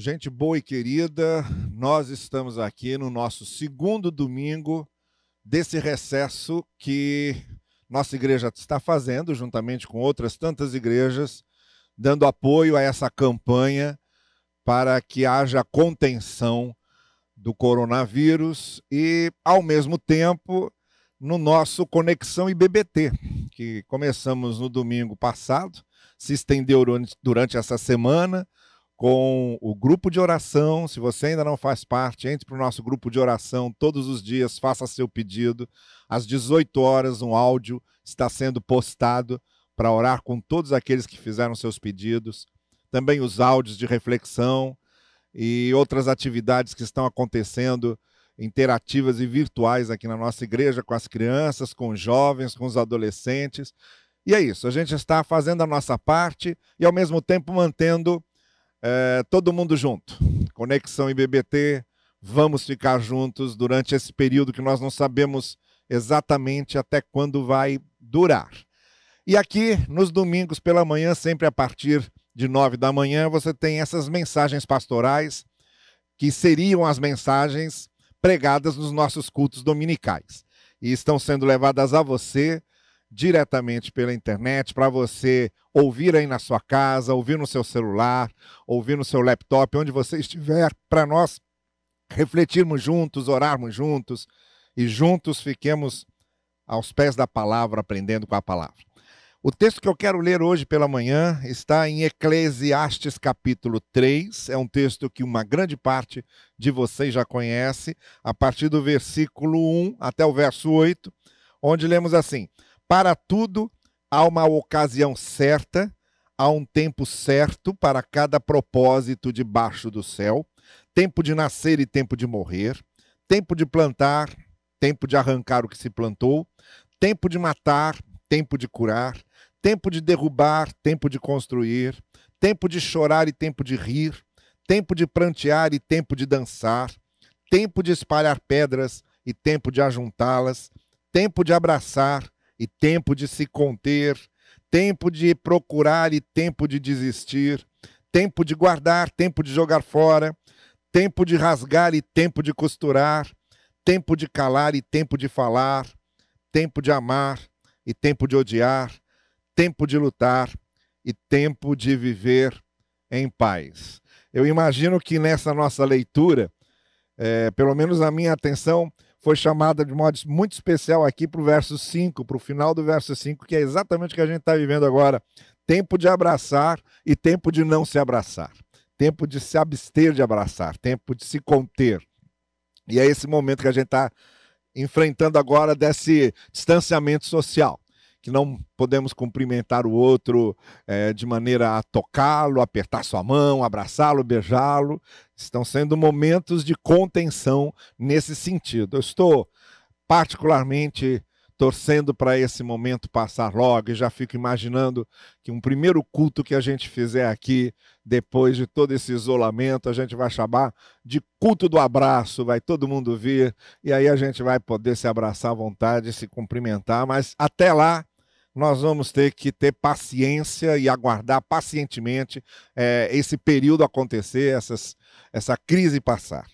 Gente boa e querida, nós estamos aqui no nosso segundo domingo desse recesso que nossa igreja está fazendo, juntamente com outras tantas igrejas, dando apoio a essa campanha para que haja contenção do coronavírus e, ao mesmo tempo, no nosso Conexão IBBT, que começamos no domingo passado, se estendeu durante essa semana com o grupo de oração. Se você ainda não faz parte, entre para o nosso grupo de oração todos os dias, faça seu pedido. Às 18 horas, um áudio está sendo postado para orar com todos aqueles que fizeram seus pedidos. Também os áudios de reflexão e outras atividades que estão acontecendo interativas e virtuais aqui na nossa igreja com as crianças, com os jovens, com os adolescentes. E é isso, a gente está fazendo a nossa parte e ao mesmo tempo mantendo é, todo mundo junto. Conexão IBBT, vamos ficar juntos durante esse período que nós não sabemos exatamente até quando vai durar. E aqui, nos domingos pela manhã, sempre a partir de nove da manhã, você tem essas mensagens pastorais, que seriam as mensagens pregadas nos nossos cultos dominicais. E estão sendo levadas a você diretamente pela internet para você ouvir aí na sua casa, ouvir no seu celular, ouvir no seu laptop, onde você estiver, para nós refletirmos juntos, orarmos juntos e juntos fiquemos aos pés da palavra, aprendendo com a palavra. O texto que eu quero ler hoje pela manhã está em Eclesiastes capítulo 3. É um texto que uma grande parte de vocês já conhece, a partir do versículo 1 até o verso 8, onde lemos assim: para tudo há uma ocasião certa, há um tempo certo para cada propósito debaixo do céu, tempo de nascer e tempo de morrer, tempo de plantar, tempo de arrancar o que se plantou, tempo de matar, tempo de curar, tempo de derrubar, tempo de construir, tempo de chorar e tempo de rir, tempo de prantear e tempo de dançar, tempo de espalhar pedras e tempo de ajuntá-las, tempo de abraçar e tempo de se conter, tempo de procurar e tempo de desistir, tempo de guardar, tempo de jogar fora, tempo de rasgar e tempo de costurar, tempo de calar e tempo de falar, tempo de amar e tempo de odiar, tempo de lutar e tempo de viver em paz. Eu imagino que nessa nossa leitura, é, pelo menos a minha atenção foi chamada de modo muito especial aqui para o verso 5, para o final do verso 5, que é exatamente o que a gente está vivendo agora. Tempo de abraçar e tempo de não se abraçar. Tempo de se abster de abraçar, tempo de se conter. E é esse momento que a gente está enfrentando agora desse distanciamento social que não podemos cumprimentar o outro é, de maneira a tocá-lo, apertar sua mão, abraçá-lo, beijá-lo. Estão sendo momentos de contenção nesse sentido. Eu estou particularmente torcendo para esse momento passar logo e já fico imaginando que um primeiro culto que a gente fizer aqui, depois de todo esse isolamento, a gente vai chamar de culto do abraço, vai todo mundo vir e aí a gente vai poder se abraçar à vontade, se cumprimentar, mas até lá nós vamos ter que ter paciência e aguardar pacientemente é, esse período acontecer, essas, essa crise passar.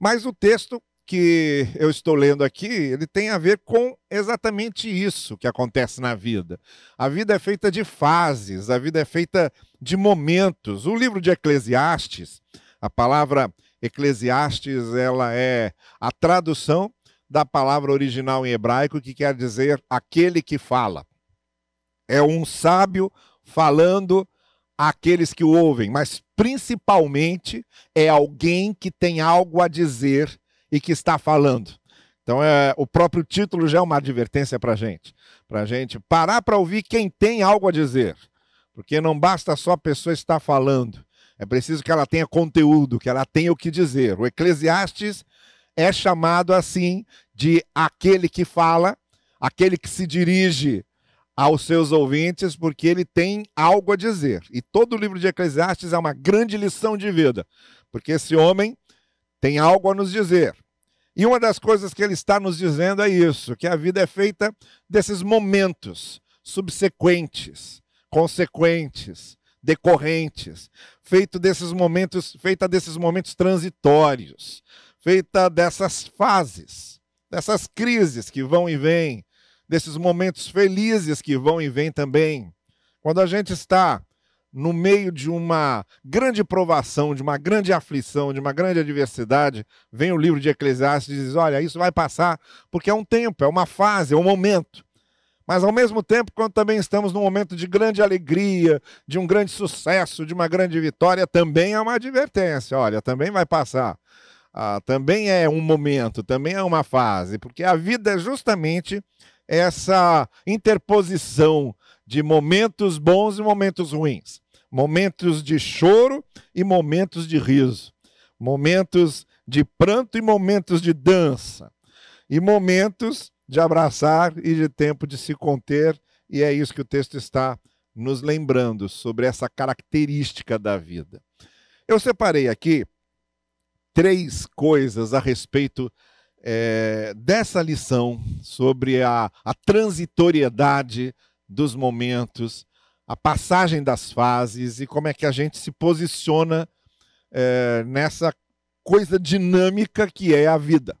Mas o texto que eu estou lendo aqui, ele tem a ver com exatamente isso que acontece na vida. A vida é feita de fases, a vida é feita de momentos. O livro de Eclesiastes, a palavra Eclesiastes, ela é a tradução da palavra original em hebraico que quer dizer aquele que fala. É um sábio falando àqueles que o ouvem, mas principalmente é alguém que tem algo a dizer e que está falando. Então, é, o próprio título já é uma advertência para a gente. Para a gente parar para ouvir quem tem algo a dizer. Porque não basta só a pessoa estar falando. É preciso que ela tenha conteúdo, que ela tenha o que dizer. O Eclesiastes é chamado assim de aquele que fala, aquele que se dirige aos seus ouvintes, porque ele tem algo a dizer. E todo o livro de Eclesiastes é uma grande lição de vida, porque esse homem tem algo a nos dizer. E uma das coisas que ele está nos dizendo é isso: que a vida é feita desses momentos subsequentes, consequentes, decorrentes, feito desses momentos, feita desses momentos transitórios, feita dessas fases, dessas crises que vão e vêm, desses momentos felizes que vão e vêm também. Quando a gente está no meio de uma grande provação, de uma grande aflição, de uma grande adversidade, vem o livro de Eclesiastes e diz: olha, isso vai passar, porque é um tempo, é uma fase, é um momento. Mas ao mesmo tempo, quando também estamos num momento de grande alegria, de um grande sucesso, de uma grande vitória, também é uma advertência. Olha, também vai passar. Ah, também é um momento, também é uma fase, porque a vida é justamente essa interposição de momentos bons e momentos ruins. Momentos de choro e momentos de riso, momentos de pranto e momentos de dança, e momentos de abraçar e de tempo de se conter, e é isso que o texto está nos lembrando sobre essa característica da vida. Eu separei aqui três coisas a respeito é, dessa lição sobre a, a transitoriedade dos momentos a passagem das fases e como é que a gente se posiciona é, nessa coisa dinâmica que é a vida,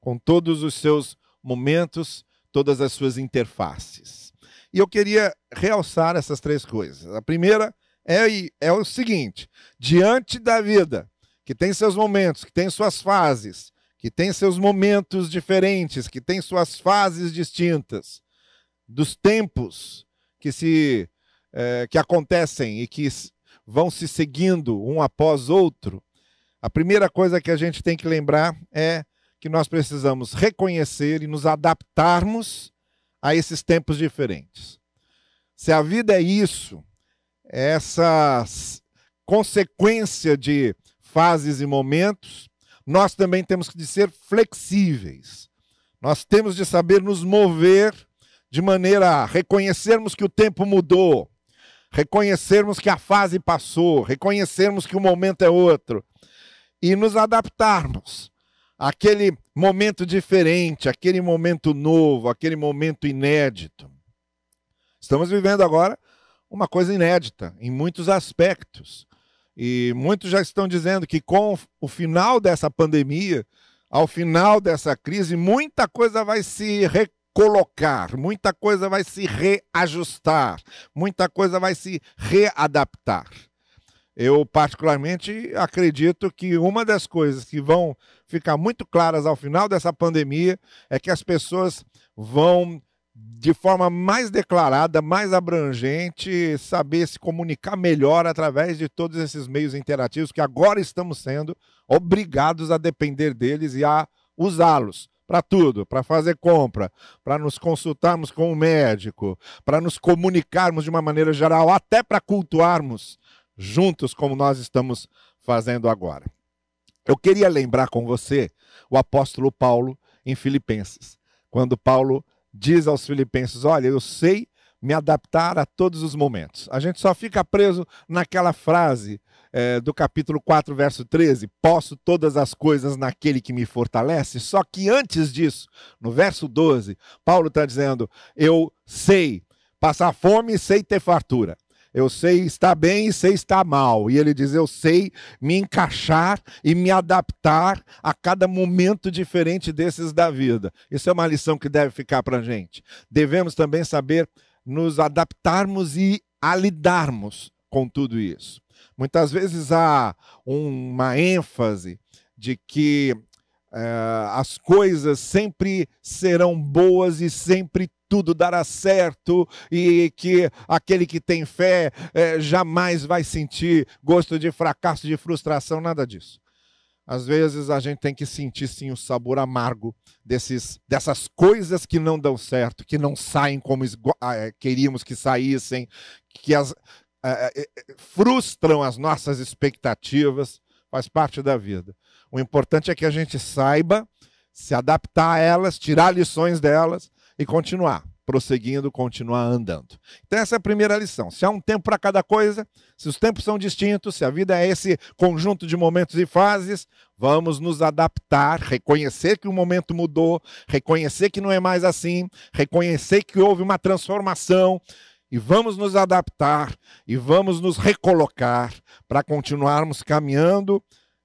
com todos os seus momentos, todas as suas interfaces. E eu queria realçar essas três coisas. A primeira é, é o seguinte: diante da vida, que tem seus momentos, que tem suas fases, que tem seus momentos diferentes, que tem suas fases distintas, dos tempos que se é, que acontecem e que vão se seguindo um após outro, a primeira coisa que a gente tem que lembrar é que nós precisamos reconhecer e nos adaptarmos a esses tempos diferentes. Se a vida é isso, essa consequência de fases e momentos, nós também temos que ser flexíveis. Nós temos de saber nos mover de maneira a reconhecermos que o tempo mudou, reconhecermos que a fase passou, reconhecermos que o momento é outro e nos adaptarmos àquele momento diferente, aquele momento novo, aquele momento inédito. Estamos vivendo agora uma coisa inédita em muitos aspectos. E muitos já estão dizendo que com o final dessa pandemia, ao final dessa crise, muita coisa vai se colocar, muita coisa vai se reajustar, muita coisa vai se readaptar. Eu, particularmente, acredito que uma das coisas que vão ficar muito claras ao final dessa pandemia é que as pessoas vão, de forma mais declarada, mais abrangente, saber se comunicar melhor através de todos esses meios interativos que agora estamos sendo obrigados a depender deles e a usá-los para tudo, para fazer compra, para nos consultarmos com o médico, para nos comunicarmos de uma maneira geral, até para cultuarmos juntos como nós estamos fazendo agora. Eu queria lembrar com você o apóstolo Paulo em Filipenses, quando Paulo diz aos filipenses: Olha, eu sei me adaptar a todos os momentos. A gente só fica preso naquela frase é, do capítulo 4, verso 13: Posso todas as coisas naquele que me fortalece. Só que antes disso, no verso 12, Paulo está dizendo: Eu sei passar fome e sei ter fartura. Eu sei estar bem e sei estar mal. E ele diz: Eu sei me encaixar e me adaptar a cada momento diferente desses da vida. Isso é uma lição que deve ficar para a gente. Devemos também saber nos adaptarmos e a lidarmos com tudo isso. Muitas vezes há uma ênfase de que é, as coisas sempre serão boas e sempre tudo dará certo e que aquele que tem fé é, jamais vai sentir gosto de fracasso, de frustração, nada disso. Às vezes a gente tem que sentir sim o sabor amargo desses, dessas coisas que não dão certo, que não saem como ah, é, queríamos que saíssem, que as, é, frustram as nossas expectativas, faz parte da vida. O importante é que a gente saiba se adaptar a elas, tirar lições delas e continuar prosseguindo, continuar andando. Então, essa é a primeira lição. Se há um tempo para cada coisa, se os tempos são distintos, se a vida é esse conjunto de momentos e fases, vamos nos adaptar, reconhecer que o momento mudou, reconhecer que não é mais assim, reconhecer que houve uma transformação e vamos nos adaptar e vamos nos recolocar para continuarmos caminhando,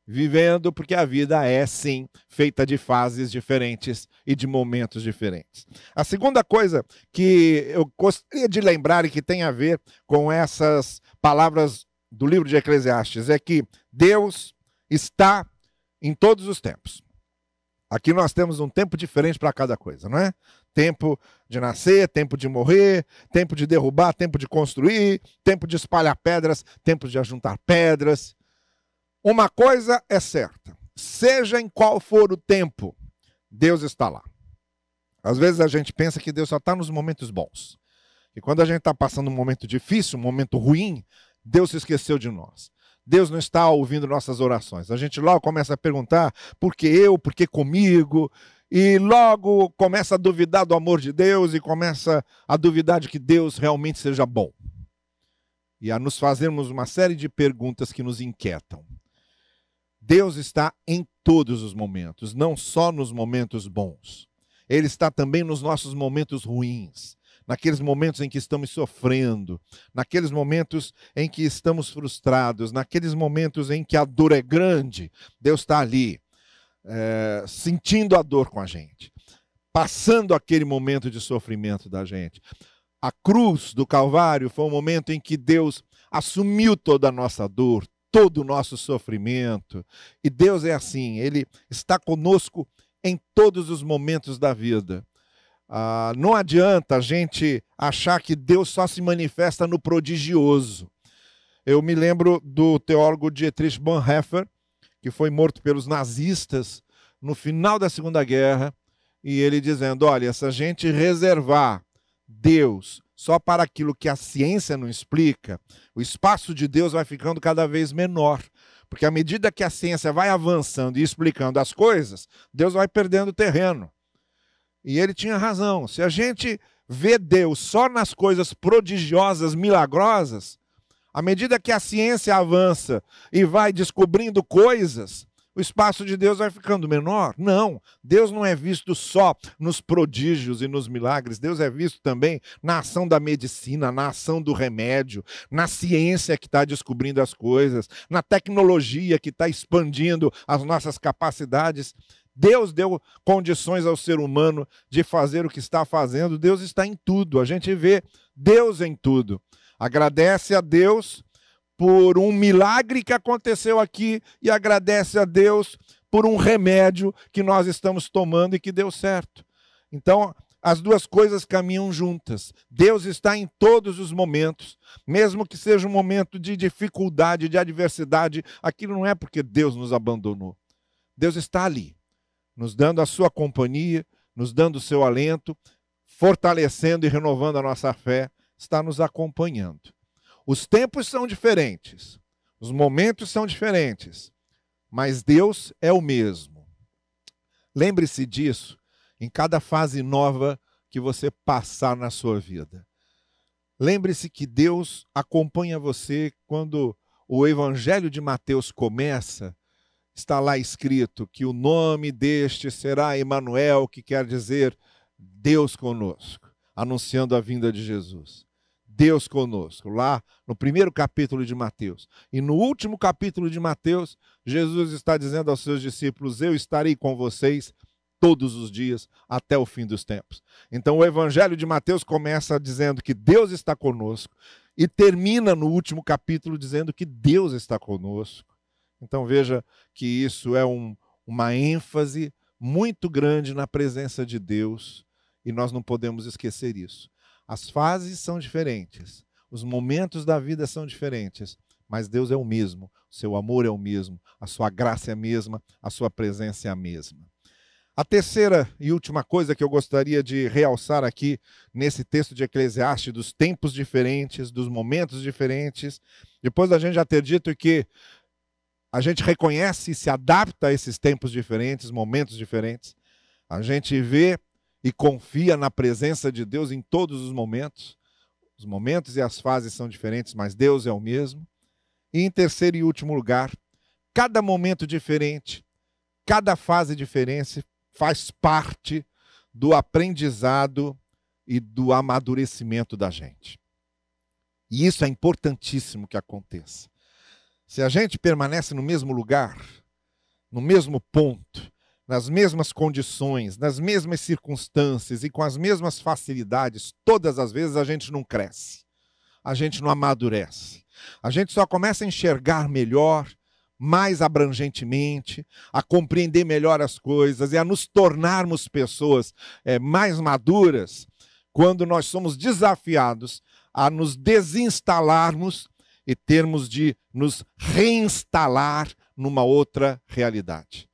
vivendo, porque a vida é sim feita de fases diferentes e de momentos diferentes. A segunda coisa que eu gostaria de lembrar e que tem a ver com essas palavras do livro de Eclesiastes é que Deus está em todos os tempos. Aqui nós temos um tempo diferente para cada coisa, não é? Tempo de nascer, tempo de morrer, tempo de derrubar, tempo de construir, tempo de espalhar pedras, tempo de ajuntar pedras. Uma coisa é certa: seja em qual for o tempo, Deus está lá. Às vezes a gente pensa que Deus só está nos momentos bons. E quando a gente está passando um momento difícil, um momento ruim, Deus se esqueceu de nós. Deus não está ouvindo nossas orações. A gente logo começa a perguntar por que eu, por que comigo, e logo começa a duvidar do amor de Deus e começa a duvidar de que Deus realmente seja bom. E a nos fazermos uma série de perguntas que nos inquietam. Deus está em todos os momentos, não só nos momentos bons. Ele está também nos nossos momentos ruins naqueles momentos em que estamos sofrendo, naqueles momentos em que estamos frustrados, naqueles momentos em que a dor é grande, Deus está ali, é, sentindo a dor com a gente, passando aquele momento de sofrimento da gente. A cruz do Calvário foi um momento em que Deus assumiu toda a nossa dor, todo o nosso sofrimento. E Deus é assim, Ele está conosco em todos os momentos da vida. Ah, não adianta a gente achar que Deus só se manifesta no prodigioso. Eu me lembro do teólogo Dietrich Bonhoeffer, que foi morto pelos nazistas no final da Segunda Guerra, e ele dizendo: olha, se a gente reservar Deus só para aquilo que a ciência não explica, o espaço de Deus vai ficando cada vez menor. Porque à medida que a ciência vai avançando e explicando as coisas, Deus vai perdendo terreno. E ele tinha razão. Se a gente vê Deus só nas coisas prodigiosas, milagrosas, à medida que a ciência avança e vai descobrindo coisas, o espaço de Deus vai ficando menor. Não, Deus não é visto só nos prodígios e nos milagres, Deus é visto também na ação da medicina, na ação do remédio, na ciência que está descobrindo as coisas, na tecnologia que está expandindo as nossas capacidades. Deus deu condições ao ser humano de fazer o que está fazendo. Deus está em tudo. A gente vê Deus em tudo. Agradece a Deus por um milagre que aconteceu aqui e agradece a Deus por um remédio que nós estamos tomando e que deu certo. Então, as duas coisas caminham juntas. Deus está em todos os momentos, mesmo que seja um momento de dificuldade, de adversidade, aquilo não é porque Deus nos abandonou. Deus está ali nos dando a sua companhia, nos dando o seu alento, fortalecendo e renovando a nossa fé, está nos acompanhando. Os tempos são diferentes, os momentos são diferentes, mas Deus é o mesmo. Lembre-se disso em cada fase nova que você passar na sua vida. Lembre-se que Deus acompanha você quando o Evangelho de Mateus começa está lá escrito que o nome deste será Emanuel, que quer dizer Deus conosco, anunciando a vinda de Jesus. Deus conosco, lá no primeiro capítulo de Mateus. E no último capítulo de Mateus, Jesus está dizendo aos seus discípulos: Eu estarei com vocês todos os dias até o fim dos tempos. Então o evangelho de Mateus começa dizendo que Deus está conosco e termina no último capítulo dizendo que Deus está conosco. Então veja que isso é um, uma ênfase muito grande na presença de Deus e nós não podemos esquecer isso. As fases são diferentes, os momentos da vida são diferentes, mas Deus é o mesmo, o seu amor é o mesmo, a sua graça é a mesma, a sua presença é a mesma. A terceira e última coisa que eu gostaria de realçar aqui nesse texto de Eclesiastes, dos tempos diferentes, dos momentos diferentes, depois da gente já ter dito que a gente reconhece e se adapta a esses tempos diferentes, momentos diferentes. A gente vê e confia na presença de Deus em todos os momentos. Os momentos e as fases são diferentes, mas Deus é o mesmo. E em terceiro e último lugar, cada momento diferente, cada fase diferente faz parte do aprendizado e do amadurecimento da gente. E isso é importantíssimo que aconteça. Se a gente permanece no mesmo lugar, no mesmo ponto, nas mesmas condições, nas mesmas circunstâncias e com as mesmas facilidades, todas as vezes a gente não cresce, a gente não amadurece. A gente só começa a enxergar melhor, mais abrangentemente, a compreender melhor as coisas e a nos tornarmos pessoas é, mais maduras quando nós somos desafiados a nos desinstalarmos e termos de nos reinstalar numa outra realidade,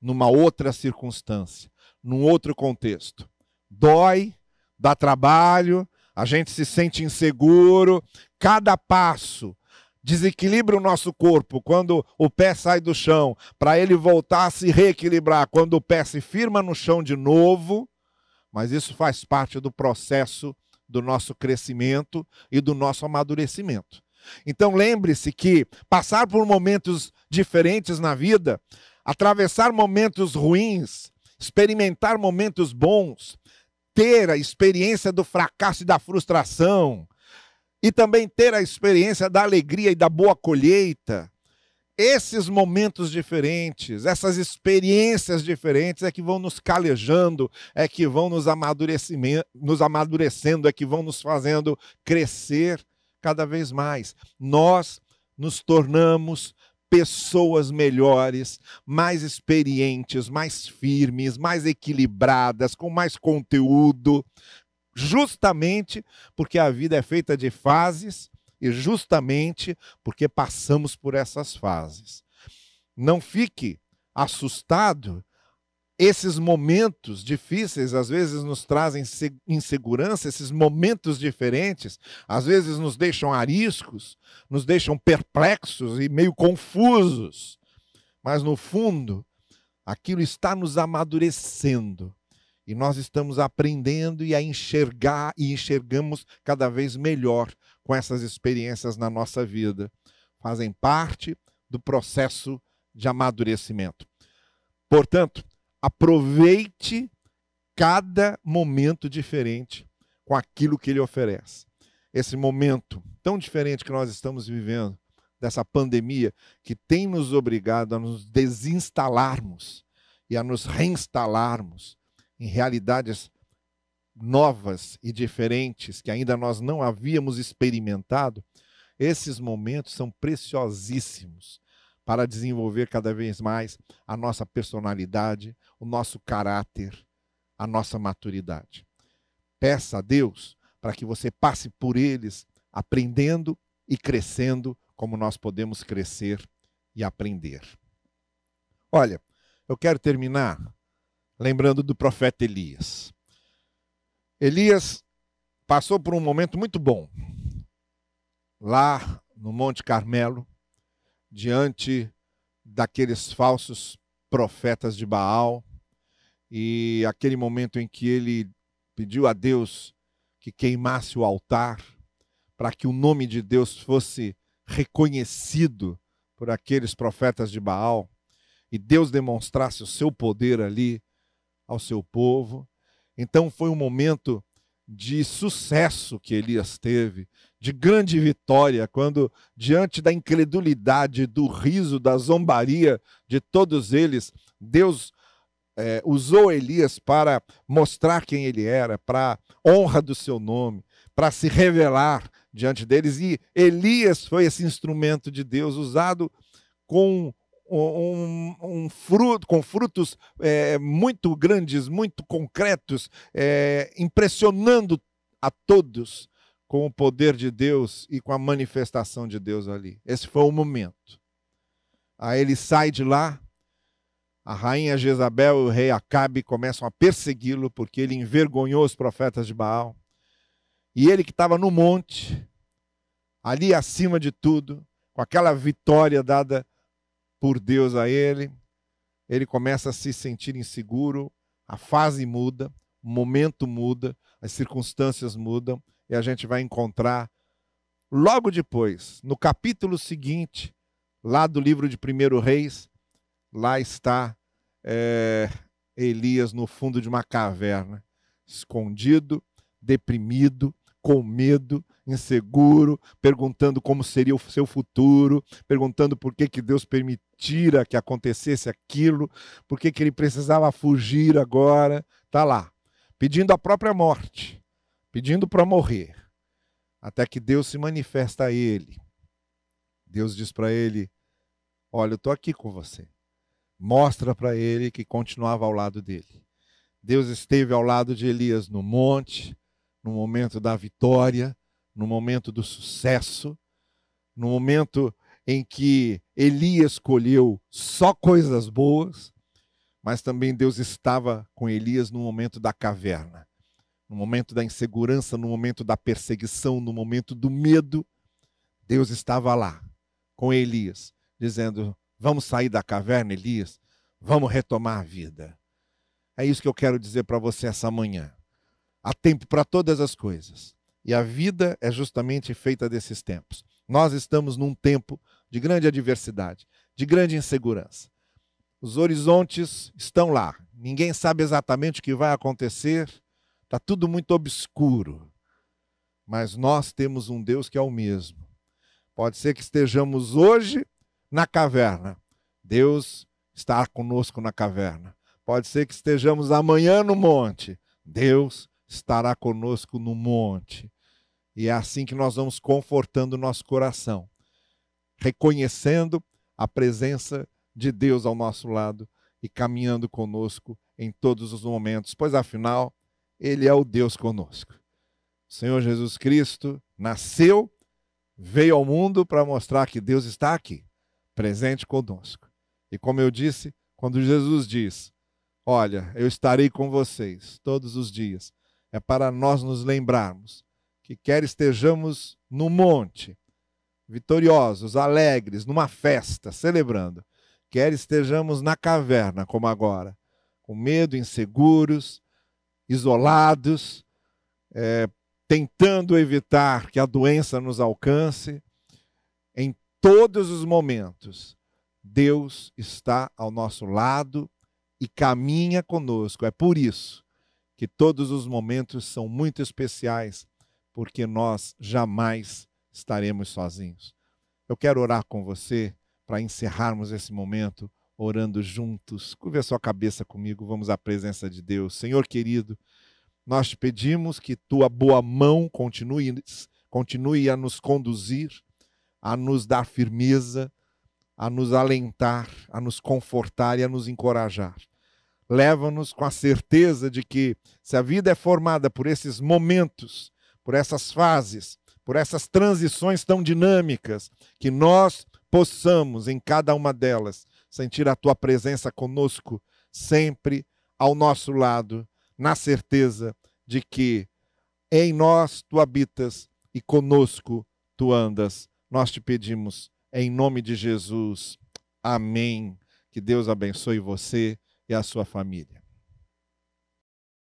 numa outra circunstância, num outro contexto. Dói, dá trabalho, a gente se sente inseguro, cada passo desequilibra o nosso corpo quando o pé sai do chão, para ele voltar a se reequilibrar quando o pé se firma no chão de novo, mas isso faz parte do processo do nosso crescimento e do nosso amadurecimento. Então lembre-se que passar por momentos diferentes na vida, atravessar momentos ruins, experimentar momentos bons, ter a experiência do fracasso e da frustração, e também ter a experiência da alegria e da boa colheita. Esses momentos diferentes, essas experiências diferentes é que vão nos calejando, é que vão nos, nos amadurecendo, é que vão nos fazendo crescer cada vez mais. Nós nos tornamos pessoas melhores, mais experientes, mais firmes, mais equilibradas, com mais conteúdo, justamente porque a vida é feita de fases e justamente porque passamos por essas fases. Não fique assustado esses momentos difíceis às vezes nos trazem insegurança, esses momentos diferentes às vezes nos deixam ariscos, nos deixam perplexos e meio confusos. Mas no fundo, aquilo está nos amadurecendo e nós estamos aprendendo e a enxergar e enxergamos cada vez melhor com essas experiências na nossa vida. Fazem parte do processo de amadurecimento. Portanto, Aproveite cada momento diferente com aquilo que ele oferece. Esse momento tão diferente que nós estamos vivendo, dessa pandemia, que tem nos obrigado a nos desinstalarmos e a nos reinstalarmos em realidades novas e diferentes que ainda nós não havíamos experimentado, esses momentos são preciosíssimos para desenvolver cada vez mais a nossa personalidade, o nosso caráter, a nossa maturidade. Peça a Deus para que você passe por eles aprendendo e crescendo como nós podemos crescer e aprender. Olha, eu quero terminar lembrando do profeta Elias. Elias passou por um momento muito bom lá no Monte Carmelo, diante daqueles falsos profetas de Baal e aquele momento em que ele pediu a Deus que queimasse o altar para que o nome de Deus fosse reconhecido por aqueles profetas de Baal e Deus demonstrasse o seu poder ali ao seu povo. Então foi um momento de sucesso que Elias teve, de grande vitória, quando, diante da incredulidade, do riso, da zombaria de todos eles, Deus é, usou Elias para mostrar quem ele era, para honra do seu nome, para se revelar diante deles. E Elias foi esse instrumento de Deus usado com um, um, fruto, com frutos é, muito grandes, muito concretos, é, impressionando a todos com o poder de Deus e com a manifestação de Deus ali. Esse foi o momento. Aí ele sai de lá, a rainha Jezabel e o rei Acabe começam a persegui-lo porque ele envergonhou os profetas de Baal. E ele que estava no monte, ali acima de tudo, com aquela vitória dada por Deus a ele, ele começa a se sentir inseguro, a fase muda, o momento muda, as circunstâncias mudam, e a gente vai encontrar logo depois, no capítulo seguinte, lá do livro de 1 Reis, lá está é, Elias no fundo de uma caverna, escondido, deprimido, com medo, inseguro, perguntando como seria o seu futuro, perguntando por que, que Deus permitira que acontecesse aquilo, por que, que ele precisava fugir agora. Está lá, pedindo a própria morte, pedindo para morrer, até que Deus se manifesta a ele. Deus diz para ele: Olha, eu estou aqui com você. Mostra para ele que continuava ao lado dele. Deus esteve ao lado de Elias no monte, no momento da vitória, no momento do sucesso, no momento em que Elias escolheu só coisas boas, mas também Deus estava com Elias no momento da caverna, no momento da insegurança, no momento da perseguição, no momento do medo. Deus estava lá com Elias, dizendo: Vamos sair da caverna, Elias, vamos retomar a vida. É isso que eu quero dizer para você essa manhã. Há tempo para todas as coisas. E a vida é justamente feita desses tempos. Nós estamos num tempo de grande adversidade, de grande insegurança. Os horizontes estão lá. Ninguém sabe exatamente o que vai acontecer. Está tudo muito obscuro. Mas nós temos um Deus que é o mesmo. Pode ser que estejamos hoje na caverna. Deus está conosco na caverna. Pode ser que estejamos amanhã no monte. Deus estará conosco no monte. E é assim que nós vamos confortando o nosso coração, reconhecendo a presença de Deus ao nosso lado e caminhando conosco em todos os momentos, pois afinal, Ele é o Deus conosco. O Senhor Jesus Cristo nasceu, veio ao mundo para mostrar que Deus está aqui, presente conosco. E como eu disse, quando Jesus diz: Olha, eu estarei com vocês todos os dias, é para nós nos lembrarmos que quer estejamos no monte, vitoriosos, alegres, numa festa, celebrando, quer estejamos na caverna, como agora, com medo, inseguros, isolados, é, tentando evitar que a doença nos alcance, em todos os momentos, Deus está ao nosso lado e caminha conosco. É por isso que todos os momentos são muito especiais, porque nós jamais estaremos sozinhos. Eu quero orar com você para encerrarmos esse momento orando juntos. Curva a sua cabeça comigo, vamos à presença de Deus. Senhor querido, nós te pedimos que tua boa mão continue, continue a nos conduzir, a nos dar firmeza, a nos alentar, a nos confortar e a nos encorajar leva-nos com a certeza de que, se a vida é formada por esses momentos, por essas fases, por essas transições tão dinâmicas, que nós possamos, em cada uma delas, sentir a tua presença conosco, sempre ao nosso lado, na certeza de que em nós tu habitas e conosco tu andas. Nós te pedimos, em nome de Jesus. Amém. Que Deus abençoe você e a sua família.